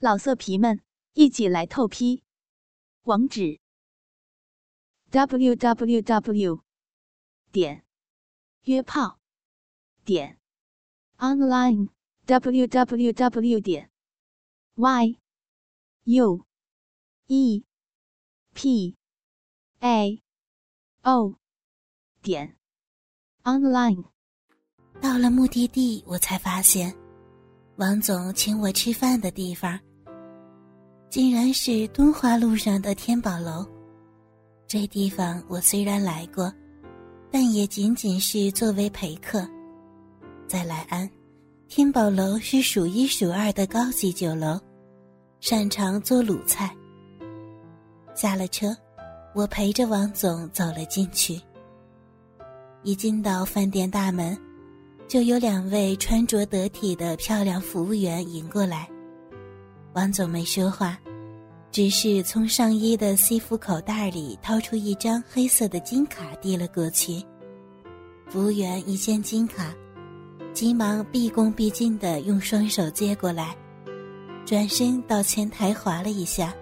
老色皮们，一起来透批！网址：w w w 点约炮点 online w w w 点 y u e p a o 点 online。到了目的地，我才发现，王总请我吃饭的地方。竟然是敦化路上的天宝楼，这地方我虽然来过，但也仅仅是作为陪客。在莱安，天宝楼是数一数二的高级酒楼，擅长做鲁菜。下了车，我陪着王总走了进去。一进到饭店大门，就有两位穿着得体的漂亮服务员迎过来。王总没说话，只是从上衣的西服口袋里掏出一张黑色的金卡递了过去。服务员一见金卡，急忙毕恭毕敬地用双手接过来，转身到前台划了一下，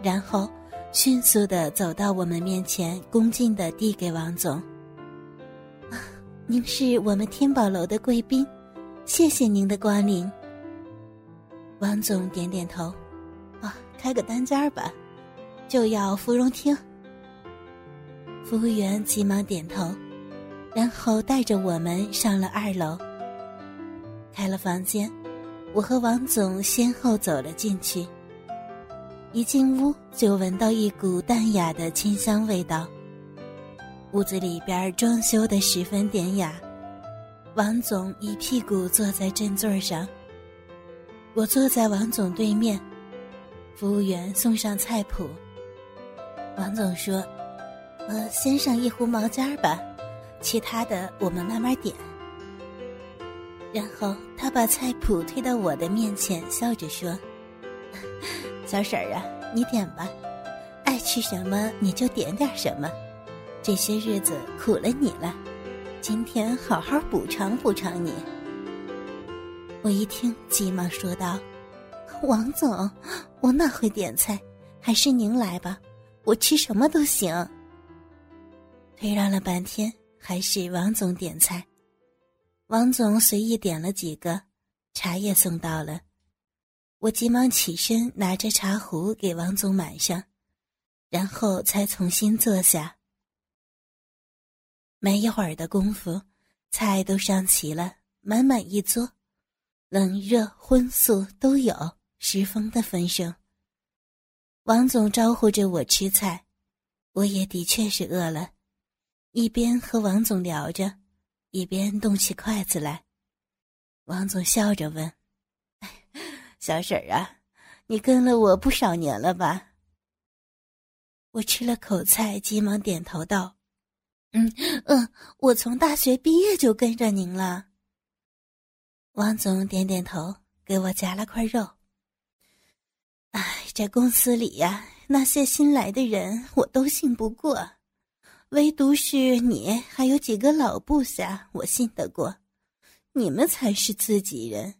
然后迅速地走到我们面前，恭敬地递给王总：“啊您是我们天宝楼的贵宾，谢谢您的光临。”王总点点头，啊，开个单间吧，就要芙蓉厅。服务员急忙点头，然后带着我们上了二楼。开了房间，我和王总先后走了进去。一进屋就闻到一股淡雅的清香味道。屋子里边装修的十分典雅，王总一屁股坐在正座上。我坐在王总对面，服务员送上菜谱。王总说：“呃，先上一壶毛尖儿吧，其他的我们慢慢点。”然后他把菜谱推到我的面前，笑着说：“小婶儿啊，你点吧，爱吃什么你就点点什么。这些日子苦了你了，今天好好补偿补偿你。”我一听，急忙说道：“王总，我哪会点菜？还是您来吧，我吃什么都行。”推让了半天，还是王总点菜。王总随意点了几个，茶叶送到了。我急忙起身，拿着茶壶给王总满上，然后才重新坐下。没一会儿的功夫，菜都上齐了，满满一桌。冷热荤素都有，十分的丰盛。王总招呼着我吃菜，我也的确是饿了，一边和王总聊着，一边动起筷子来。王总笑着问：“小婶儿啊，你跟了我不少年了吧？”我吃了口菜，急忙点头道：“嗯嗯，我从大学毕业就跟着您了。”王总点点头，给我夹了块肉。哎，这公司里呀，那些新来的人我都信不过，唯独是你还有几个老部下，我信得过。你们才是自己人，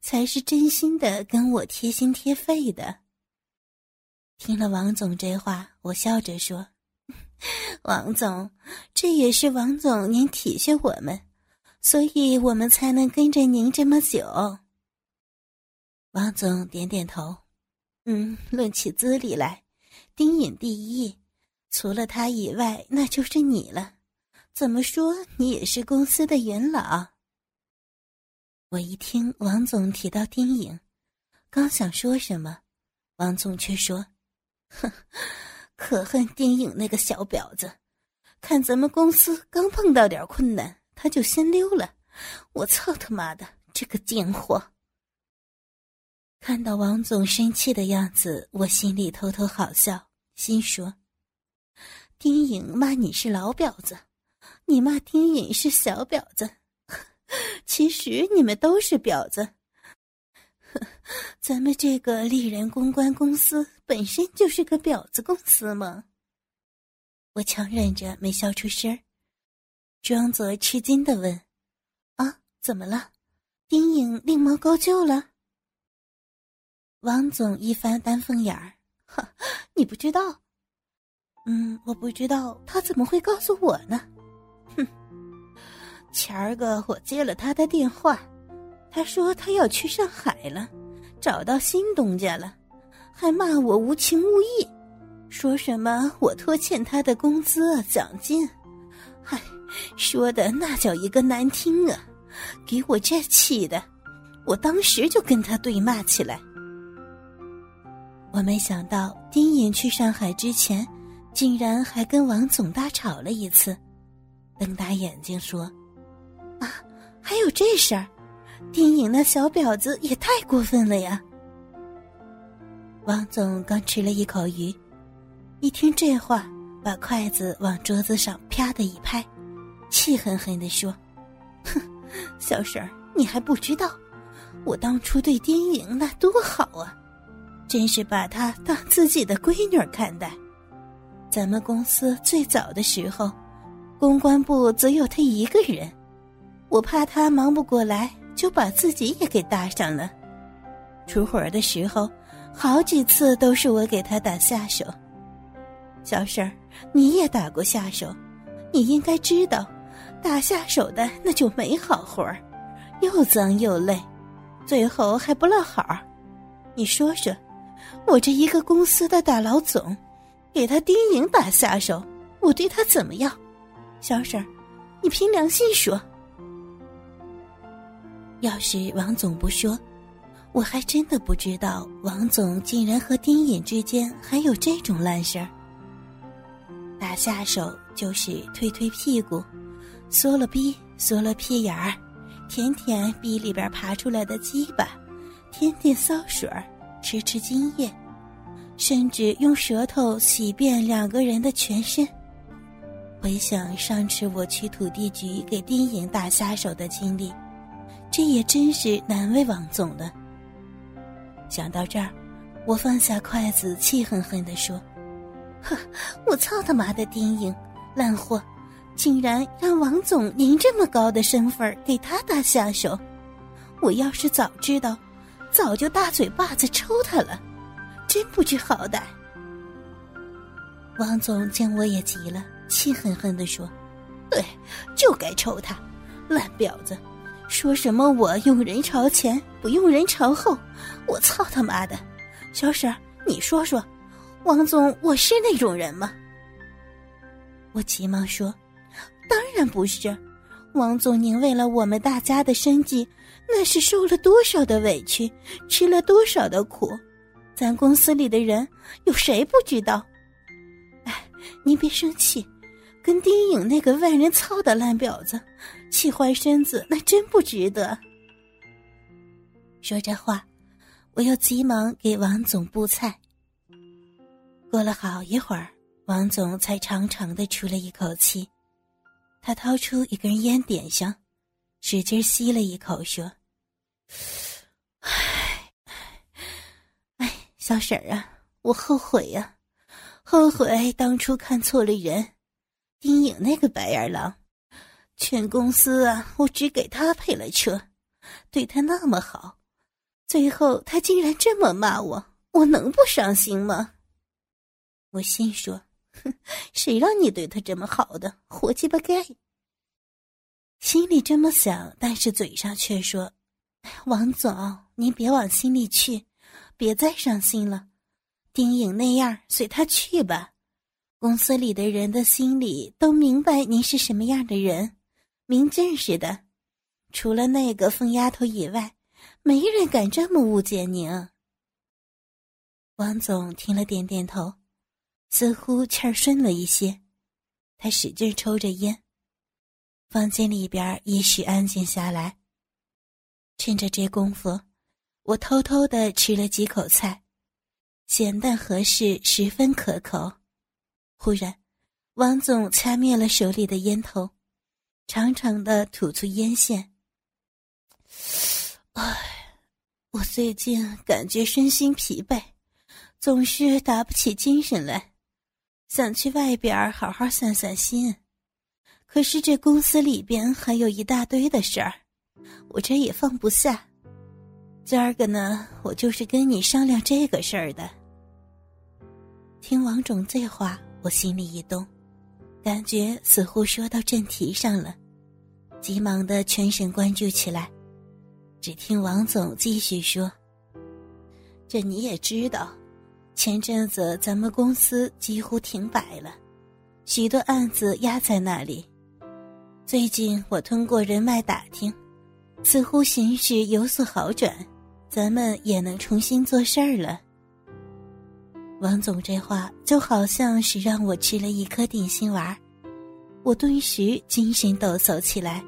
才是真心的跟我贴心贴肺的。听了王总这话，我笑着说：“ 王总，这也是王总您体恤我们。”所以我们才能跟着您这么久。王总点点头，嗯，论起资历来，丁颖第一，除了他以外，那就是你了。怎么说，你也是公司的元老。我一听王总提到丁颖，刚想说什么，王总却说：“哼，可恨丁颖那个小婊子，看咱们公司刚碰到点困难。”他就先溜了，我操他妈的这个贱货！看到王总生气的样子，我心里偷偷好笑，心说：丁颖骂你是老婊子，你骂丁颖是小婊子，其实你们都是婊子。咱们这个丽人公关公司本身就是个婊子公司嘛？我强忍着没笑出声儿。装作吃惊的问：“啊，怎么了？丁颖另谋高就了？”王总一翻丹凤眼儿，哈，你不知道？嗯，我不知道，他怎么会告诉我呢？哼，前儿个我接了他的电话，他说他要去上海了，找到新东家了，还骂我无情无义，说什么我拖欠他的工资奖金，嗨，说的那叫一个难听啊！给我这气的，我当时就跟他对骂起来。我没想到丁颖去上海之前，竟然还跟王总大吵了一次，瞪大眼睛说：“啊，还有这事儿！丁颖那小婊子也太过分了呀！”王总刚吃了一口鱼，一听这话，把筷子往桌子上啪的一拍，气狠狠地说：“哼！”小婶儿，你还不知道，我当初对丁颖那多好啊，真是把她当自己的闺女看待。咱们公司最早的时候，公关部只有她一个人，我怕她忙不过来，就把自己也给搭上了。出活的时候，好几次都是我给她打下手。小婶儿，你也打过下手，你应该知道。打下手的那就没好活儿，又脏又累，最后还不落好。你说说，我这一个公司的大老总，给他丁颖打下手，我对他怎么样？小婶儿，你凭良心说。要是王总不说，我还真的不知道王总竟然和丁颖之间还有这种烂事儿。打下手就是推推屁股。缩了逼，缩了屁眼儿，舔舔逼里边爬出来的鸡巴，舔舔骚水儿，吃吃精液，甚至用舌头洗遍两个人的全身。回想上次我去土地局给丁颖打下手的经历，这也真是难为王总了。想到这儿，我放下筷子，气哼哼地说：“呵，我操他妈的丁颖，烂货！”竟然让王总您这么高的身份给他打下手，我要是早知道，早就大嘴巴子抽他了，真不知好歹。王总见我也急了，气哼哼的说：“对，就该抽他，烂婊子！说什么我用人朝前，不用人朝后，我操他妈的！小婶，你说说，王总我是那种人吗？”我急忙说。当然不是，王总，您为了我们大家的生计，那是受了多少的委屈，吃了多少的苦，咱公司里的人有谁不知道？哎，您别生气，跟丁颖那个万人操的烂婊子，气坏身子，那真不值得。说这话，我又急忙给王总布菜。过了好一会儿，王总才长长的出了一口气。他掏出一根烟，点上，使劲吸了一口，说：“唉，唉，小婶儿啊，我后悔呀，后悔当初看错了人。丁颖那个白眼狼，全公司啊，我只给他配了车，对他那么好，最后他竟然这么骂我，我能不伤心吗？”我心说。哼，谁让你对他这么好的，活鸡巴该！心里这么想，但是嘴上却说：“王总，您别往心里去，别再伤心了。丁颖那样，随他去吧。公司里的人的心里都明白您是什么样的人，明镜似的。除了那个疯丫头以外，没人敢这么误解您。”王总听了，点点头。似乎气儿顺了一些，他使劲抽着烟。房间里边一时安静下来。趁着这功夫，我偷偷的吃了几口菜，咸淡合适，十分可口。忽然，王总掐灭了手里的烟头，长长的吐出烟线。唉，我最近感觉身心疲惫，总是打不起精神来。想去外边好好散散心，可是这公司里边还有一大堆的事儿，我这也放不下。今儿个呢，我就是跟你商量这个事儿的。听王总这话，我心里一动，感觉似乎说到正题上了，急忙的全神贯注起来。只听王总继续说：“这你也知道，前阵子咱们公司几乎停摆了，许多案子压在那里。最近我通过人脉打听，似乎形势有所好转，咱们也能重新做事儿了。”王总这话就好像是让我吃了一颗定心丸，我顿时精神抖擞起来。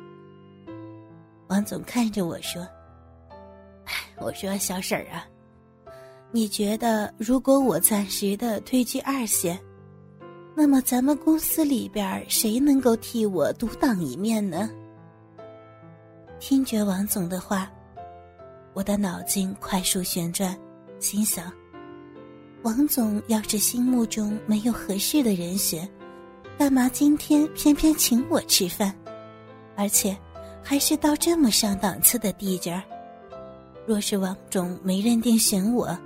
王总看着我说：“我说小婶儿啊，你觉得如果我暂时的退居二线，那么咱们公司里边谁能够替我独当一面呢？”听觉王总的话，我的脑筋快速旋转，心想。王总要是心目中没有合适的人选，干嘛今天偏偏请我吃饭，而且还是到这么上档次的地界儿？若是王总没认定选我，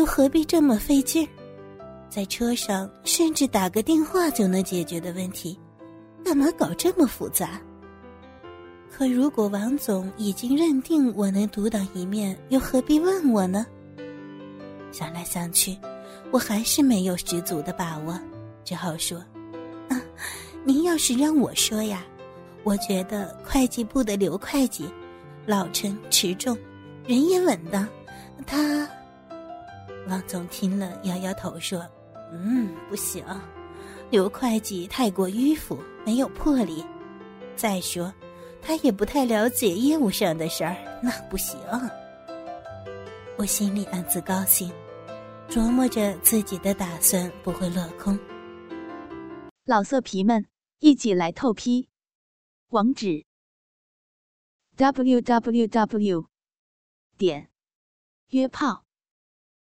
又何必这么费劲儿？在车上甚至打个电话就能解决的问题，干嘛搞这么复杂？可如果王总已经认定我能独当一面，又何必问我呢？想来想去。我还是没有十足的把握，只好说：“啊，您要是让我说呀，我觉得会计部的刘会计，老成持重，人也稳当。他……”王总听了摇摇头说：“嗯，不行，刘会计太过迂腐，没有魄力。再说，他也不太了解业务上的事儿，那不行。”我心里暗自高兴。琢磨着自己的打算不会落空。老色皮们，一起来透批！网址：w w w 点约炮